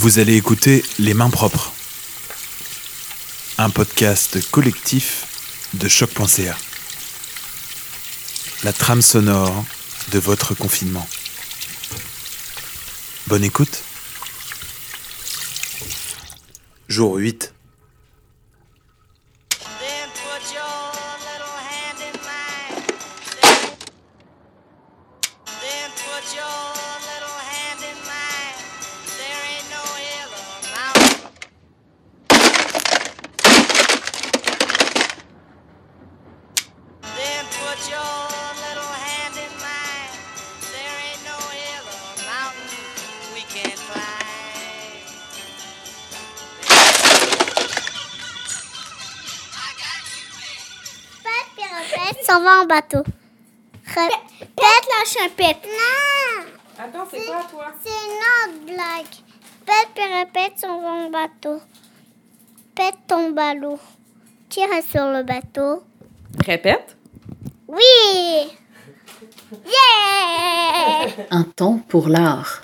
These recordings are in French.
Vous allez écouter Les Mains Propres, un podcast collectif de choc.ca. La trame sonore de votre confinement. Bonne écoute. Jour 8. Pète s'en va en bateau. Pète la champette. Non, Attends, c'est quoi toi? C'est une autre blague. Pète puis répète s'en va en bateau. Pète ton ballot. Tire sur le bateau. Répète. Oui! Yeah! Un temps pour l'art.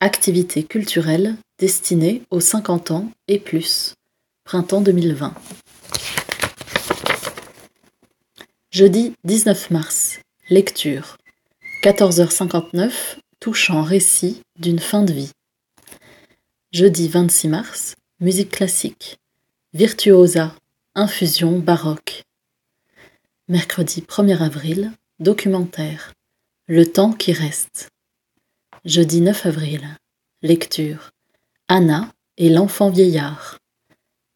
Activité culturelle destinée aux 50 ans et plus. Printemps 2020. Jeudi 19 mars. Lecture. 14h59. Touchant récit d'une fin de vie. Jeudi 26 mars. Musique classique. Virtuosa. Infusion baroque. Mercredi 1er avril. Documentaire. Le temps qui reste. Jeudi 9 avril. Lecture. Anna et l'enfant vieillard.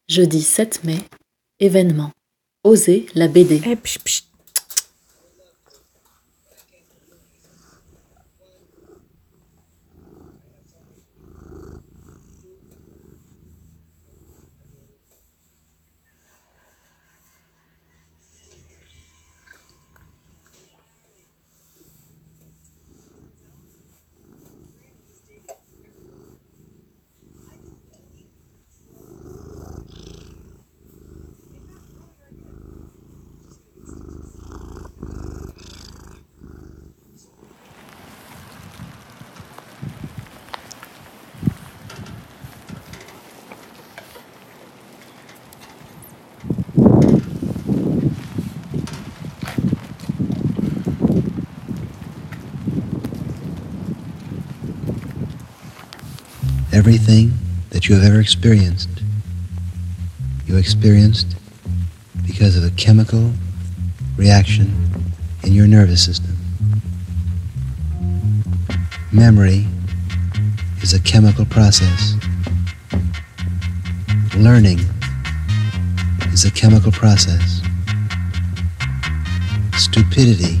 Jeudi 7 mai. Événement. Oser la BD. Eh. Everything that you have ever experienced, you experienced because of a chemical reaction in your nervous system. Memory is a chemical process. Learning is a chemical process. Stupidity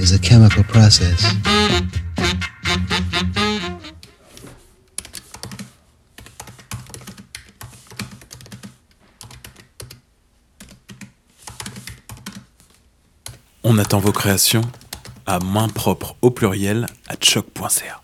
is a chemical process. On attend vos créations à main propre au pluriel à choc.ca.